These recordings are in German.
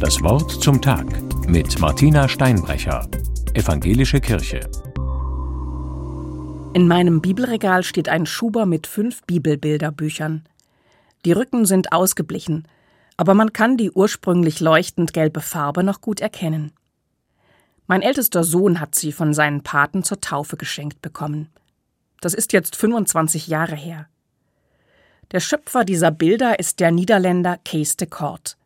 Das Wort zum Tag mit Martina Steinbrecher, Evangelische Kirche. In meinem Bibelregal steht ein Schuber mit fünf Bibelbilderbüchern. Die Rücken sind ausgeblichen, aber man kann die ursprünglich leuchtend gelbe Farbe noch gut erkennen. Mein ältester Sohn hat sie von seinen Paten zur Taufe geschenkt bekommen. Das ist jetzt 25 Jahre her. Der Schöpfer dieser Bilder ist der Niederländer Kees de Kort.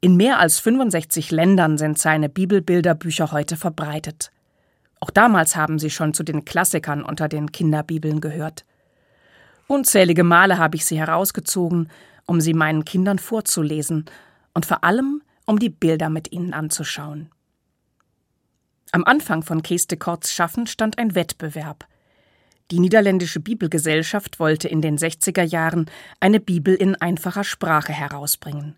In mehr als 65 Ländern sind seine Bibelbilderbücher heute verbreitet. Auch damals haben sie schon zu den Klassikern unter den Kinderbibeln gehört. Unzählige Male habe ich sie herausgezogen, um sie meinen Kindern vorzulesen und vor allem, um die Bilder mit ihnen anzuschauen. Am Anfang von Kees de Korts Schaffen stand ein Wettbewerb – die niederländische Bibelgesellschaft wollte in den 60er Jahren eine Bibel in einfacher Sprache herausbringen.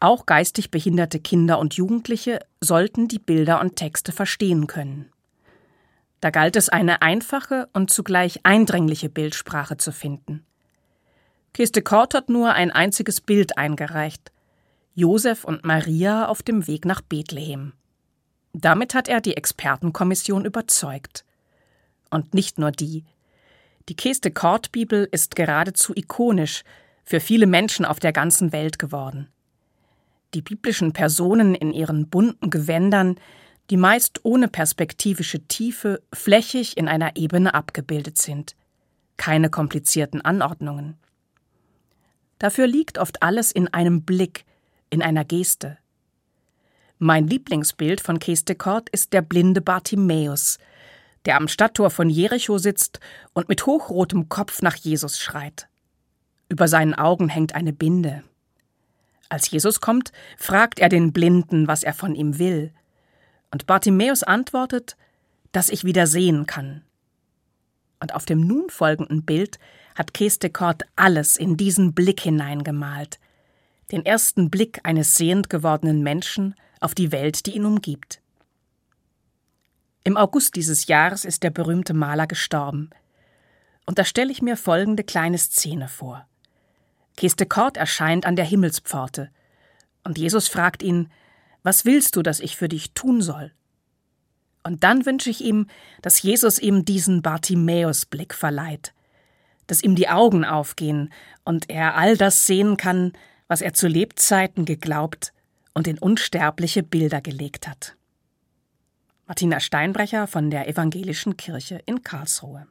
Auch geistig behinderte Kinder und Jugendliche sollten die Bilder und Texte verstehen können. Da galt es, eine einfache und zugleich eindringliche Bildsprache zu finden. Kiste Kort hat nur ein einziges Bild eingereicht: Josef und Maria auf dem Weg nach Bethlehem. Damit hat er die Expertenkommission überzeugt. Und nicht nur die. Die Keste Kort Bibel ist geradezu ikonisch für viele Menschen auf der ganzen Welt geworden. Die biblischen Personen in ihren bunten Gewändern, die meist ohne perspektivische Tiefe flächig in einer Ebene abgebildet sind. Keine komplizierten Anordnungen. Dafür liegt oft alles in einem Blick, in einer Geste. Mein Lieblingsbild von Kort ist der blinde Bartimäus, der am Stadttor von Jericho sitzt und mit hochrotem Kopf nach Jesus schreit. Über seinen Augen hängt eine Binde. Als Jesus kommt, fragt er den Blinden, was er von ihm will. Und Bartimäus antwortet, dass ich wieder sehen kann. Und auf dem nun folgenden Bild hat Kestekort alles in diesen Blick hineingemalt. Den ersten Blick eines sehend gewordenen Menschen auf die Welt, die ihn umgibt. Im August dieses Jahres ist der berühmte Maler gestorben. Und da stelle ich mir folgende kleine Szene vor. Keste Kort erscheint an der Himmelspforte. Und Jesus fragt ihn, was willst du, dass ich für dich tun soll? Und dann wünsche ich ihm, dass Jesus ihm diesen Bartimäus-Blick verleiht, dass ihm die Augen aufgehen und er all das sehen kann, was er zu Lebzeiten geglaubt und in unsterbliche Bilder gelegt hat. Martina Steinbrecher von der Evangelischen Kirche in Karlsruhe